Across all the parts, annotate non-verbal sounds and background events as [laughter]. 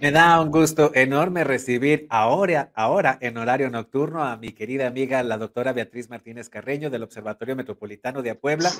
Me da un gusto enorme recibir ahora, ahora en horario nocturno a mi querida amiga, la doctora Beatriz Martínez Carreño del Observatorio Metropolitano de Puebla,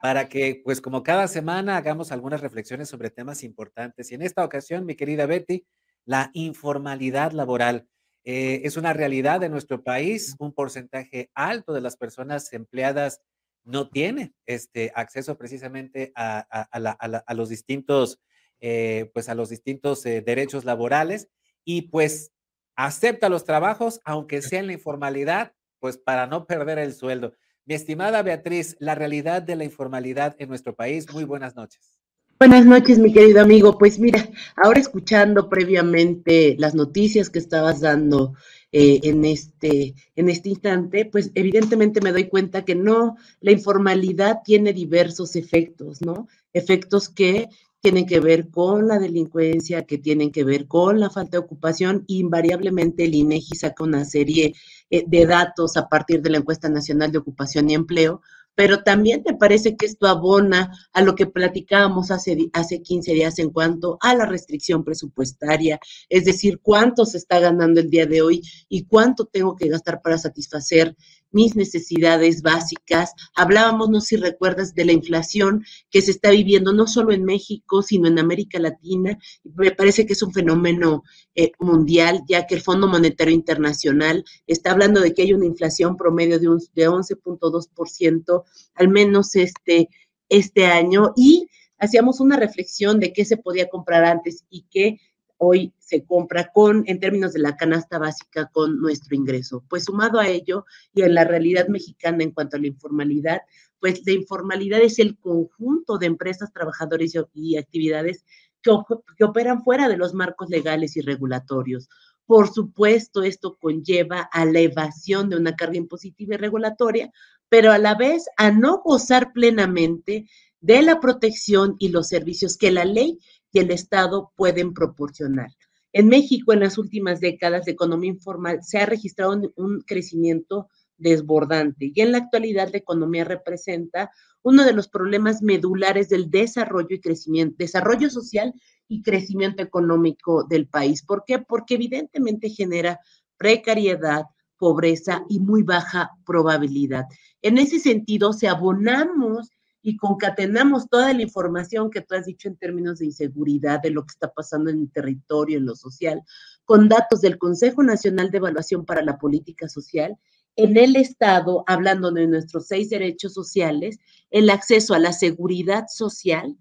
para que, pues como cada semana, hagamos algunas reflexiones sobre temas importantes. Y en esta ocasión, mi querida Betty, la informalidad laboral. Eh, es una realidad de nuestro país, un porcentaje alto de las personas empleadas no tiene este acceso precisamente a, a los distintos eh, pues a los distintos eh, derechos laborales y pues acepta los trabajos, aunque sea en la informalidad, pues para no perder el sueldo. Mi estimada Beatriz, la realidad de la informalidad en nuestro país. Muy buenas noches. Buenas noches, mi querido amigo. Pues mira, ahora escuchando previamente las noticias que estabas dando eh, en, este, en este instante, pues evidentemente me doy cuenta que no, la informalidad tiene diversos efectos, ¿no? Efectos que tienen que ver con la delincuencia, que tienen que ver con la falta de ocupación. Invariablemente el INEGI saca una serie eh, de datos a partir de la encuesta nacional de ocupación y empleo, pero también te parece que esto abona a lo que platicábamos hace, hace 15 días en cuanto a la restricción presupuestaria, es decir, cuánto se está ganando el día de hoy y cuánto tengo que gastar para satisfacer mis necesidades básicas. Hablábamos, no sé si recuerdas, de la inflación que se está viviendo no solo en México, sino en América Latina. Me parece que es un fenómeno eh, mundial, ya que el Fondo Monetario Internacional está hablando de que hay una inflación promedio de, un, de 11.2%, al menos este, este año, y hacíamos una reflexión de qué se podía comprar antes y qué hoy se compra con, en términos de la canasta básica, con nuestro ingreso. Pues sumado a ello y en la realidad mexicana en cuanto a la informalidad, pues la informalidad es el conjunto de empresas, trabajadores y, actividades que, que operan fuera de los marcos legales y regulatorios. Por supuesto, esto conlleva a la evasión de una carga impositiva y regulatoria, pero a la vez a no gozar plenamente de la protección y los servicios que la ley y el Estado pueden proporcionar. En México, en las últimas décadas de economía informal, se ha registrado un, crecimiento desbordante y en la actualidad la economía representa uno de los problemas medulares del desarrollo y crecimiento, desarrollo social y crecimiento económico del país. ¿Por qué? Porque evidentemente genera precariedad, pobreza y muy baja probabilidad. En ese sentido, si abonamos y concatenamos toda la información que tú has dicho en términos de inseguridad, de lo que está pasando en el territorio, en lo social, con datos del Consejo Nacional de Evaluación para la Política Social, en el Estado, hablando de nuestros seis derechos sociales, el acceso a la seguridad social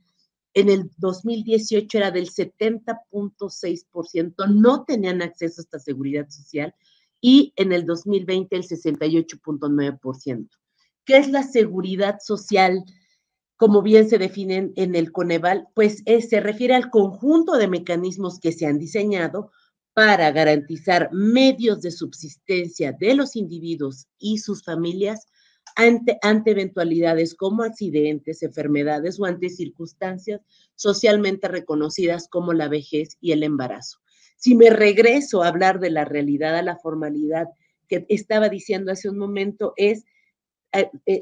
en el 2018 era del 70.6%, no tenían acceso a esta seguridad social y en el 2020 el 68.9%. ¿Qué es la seguridad social? Como bien se definen en el Coneval, pues se refiere al conjunto de mecanismos que se han diseñado para garantizar medios de subsistencia de los individuos y sus familias ante, ante eventualidades como accidentes, enfermedades o ante circunstancias socialmente reconocidas como la vejez y el embarazo. Si me regreso a hablar de la realidad, a la formalidad que estaba diciendo hace un momento, es eh, eh,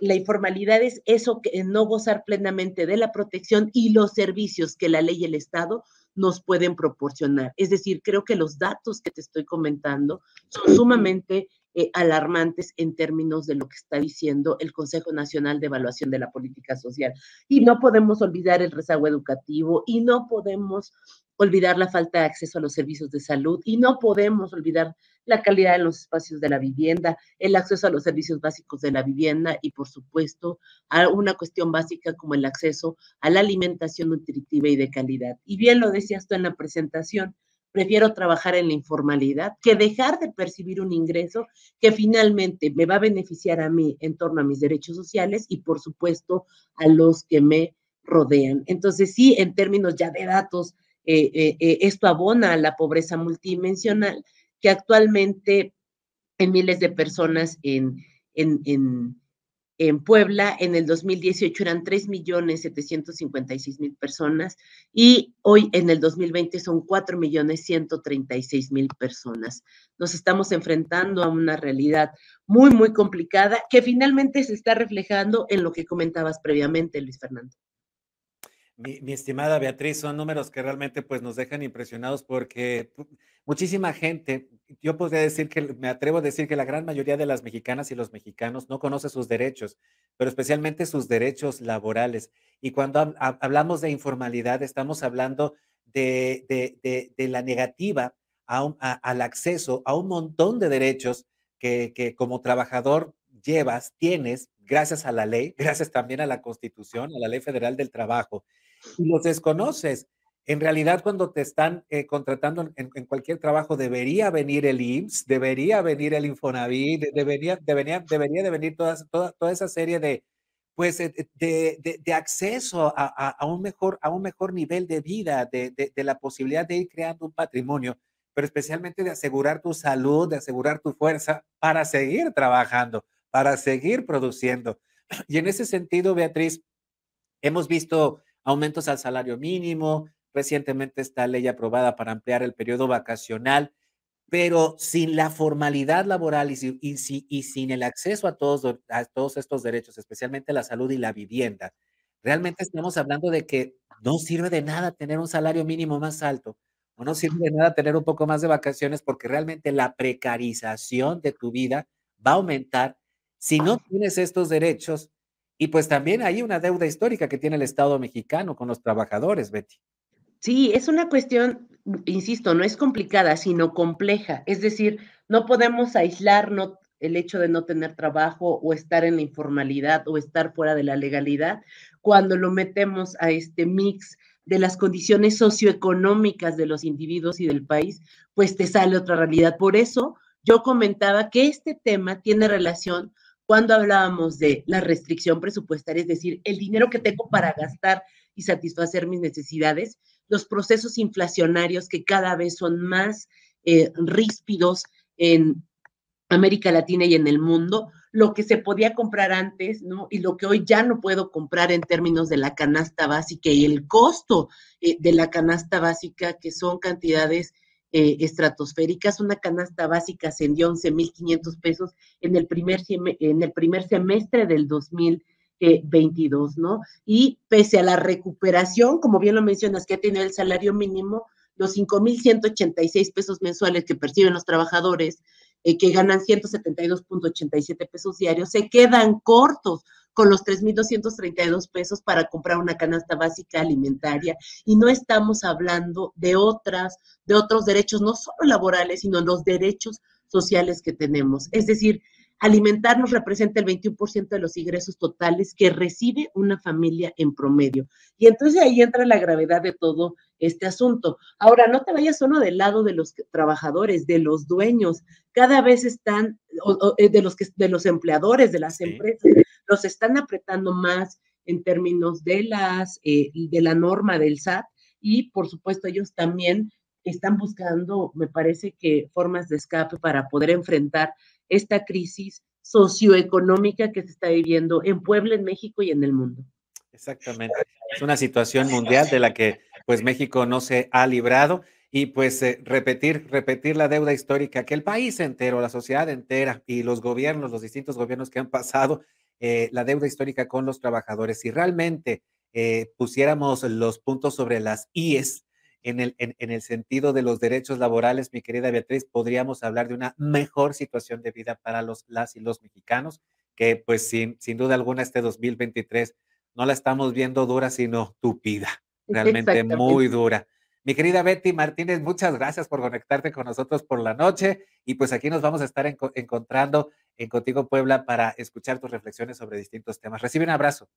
la informalidad es eso que no gozar plenamente de la protección y los servicios que la ley y el Estado nos pueden proporcionar. Es decir, creo que los datos que te estoy comentando son sumamente eh, alarmantes en términos de lo que está diciendo el Consejo Nacional de Evaluación de la Política Social. Y no podemos olvidar el rezago educativo y no podemos olvidar la falta de acceso a los servicios de salud y no podemos olvidar la calidad de los espacios de la vivienda, el acceso a los servicios básicos de la vivienda y, por supuesto, a una cuestión básica como el acceso a la alimentación nutritiva y de calidad. Y bien lo decías tú en la presentación, prefiero trabajar en la informalidad que dejar de percibir un ingreso que finalmente me va a beneficiar a mí en torno a mis derechos sociales y, por supuesto, a los que me rodean. Entonces, sí, en términos ya de datos, eh, eh, eh, esto abona a la pobreza multidimensional que actualmente en miles de personas en, en, en, en Puebla, en el 2018 eran 3.756.000 personas y hoy en el 2020 son 4.136.000 personas. Nos estamos enfrentando a una realidad muy, muy complicada que finalmente se está reflejando en lo que comentabas previamente, Luis Fernando. Mi, estimada Beatriz, son números que realmente pues, nos dejan impresionados porque muchísima gente, yo podría decir que, me atrevo a decir que la gran mayoría de las mexicanas y los mexicanos no conoce sus derechos, pero especialmente sus derechos laborales. Y cuando hablamos de informalidad, estamos hablando de, la negativa al acceso a un montón de derechos que, que como trabajador llevas, tienes, gracias a la ley, [laughs] gracias también a la Constitución, a la Ley Federal del Trabajo y los desconoces. En realidad, cuando te están eh, contratando en, cualquier trabajo, debería venir el IMSS, debería venir el Infonavit, debería, debería, debería de venir toda, toda, toda esa serie de, pues, eh, de, de, acceso a, a, un mejor, a un mejor nivel de vida, de, de, la posibilidad de ir creando un patrimonio, pero especialmente de asegurar tu salud, de asegurar tu fuerza para seguir trabajando, para seguir produciendo. [clears throat] Y en ese sentido, Beatriz, hemos visto aumentos al salario mínimo, recientemente esta ley aprobada para ampliar el periodo vacacional, pero sin la formalidad laboral y, y, sin el acceso a todos, a todos estos derechos, especialmente la salud y la vivienda, realmente estamos hablando de que no sirve de nada tener un salario mínimo más alto, o no sirve de nada tener un poco más de vacaciones, porque realmente la precarización de tu vida va a aumentar si no tienes estos derechos y pues también hay una deuda histórica que tiene el Estado mexicano con los trabajadores, Betty. Sí, es una cuestión, insisto, no es complicada, sino compleja. Es decir, no podemos aislar el hecho de no tener trabajo o estar en la informalidad o estar fuera de la legalidad cuando lo metemos a este mix de las condiciones socioeconómicas de los individuos y del país, pues te sale otra realidad. Por eso yo comentaba que este tema tiene relación cuando hablábamos de la restricción presupuestaria, es decir, el dinero que tengo para gastar y satisfacer mis necesidades, los procesos inflacionarios que cada vez son más eh, ríspidos en América Latina y en el mundo, lo que se podía comprar antes, ¿no? Y lo que hoy ya no puedo comprar en términos de la canasta básica y el costo eh, de la canasta básica, que son cantidades eh, estratosféricas. Una canasta básica ascendió a 11.500 pesos en el, primer, en el primer semestre del 2022, ¿no? Y pese a la recuperación, como bien lo mencionas, que ha tenido el salario mínimo, los 5.186 pesos mensuales que perciben los trabajadores, eh, que ganan 172.87 pesos diarios, se quedan cortos con los 3.232 pesos para comprar una canasta básica alimentaria y no estamos hablando de otras, de otros derechos, no solo laborales, sino los derechos sociales que tenemos. Es decir, alimentarnos representa el 21% de los ingresos totales que recibe una familia en promedio. Y entonces ahí entra la gravedad de todo este asunto. Ahora, no te vayas solo del lado de los trabajadores, de los dueños, cada vez están, eh, de, los que, de los empleadores, de las empresas, los están apretando más en términos de, las, eh, de la norma del SAT y, por supuesto, ellos también están buscando, me parece que, formas de escape para poder enfrentar esta crisis socioeconómica que se está viviendo en Puebla, en México y en el mundo. Exactamente. Es una situación mundial de la que pues México no se ha librado y pues eh, repetir, repetir la deuda histórica que el país entero, la sociedad entera y los gobiernos, los distintos gobiernos que han pasado, eh, la deuda histórica con los trabajadores. Si realmente eh, pusiéramos los puntos sobre las IES, en el, en, el sentido de los derechos laborales, mi querida Beatriz, podríamos hablar de una mejor situación de vida para los, las y los mexicanos, que pues sin, sin duda alguna este 2023 no la estamos viendo dura, sino tupida, realmente muy dura. Mi querida Betty Martínez, muchas gracias por conectarte con nosotros por la noche y pues aquí nos vamos a estar encontrando en Contigo Puebla para escuchar tus reflexiones sobre distintos temas. Recibe un abrazo.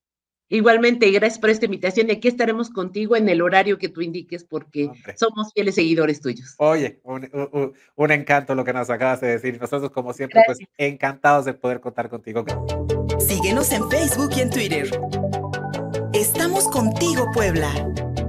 Igualmente, gracias por esta invitación y aquí estaremos contigo en el horario que tú indiques porque somos fieles seguidores tuyos. Oye, un, encanto lo que nos acabas de decir. Nosotros, como siempre, pues encantados de poder contar contigo. Síguenos en Facebook y en Twitter. Estamos contigo, Puebla.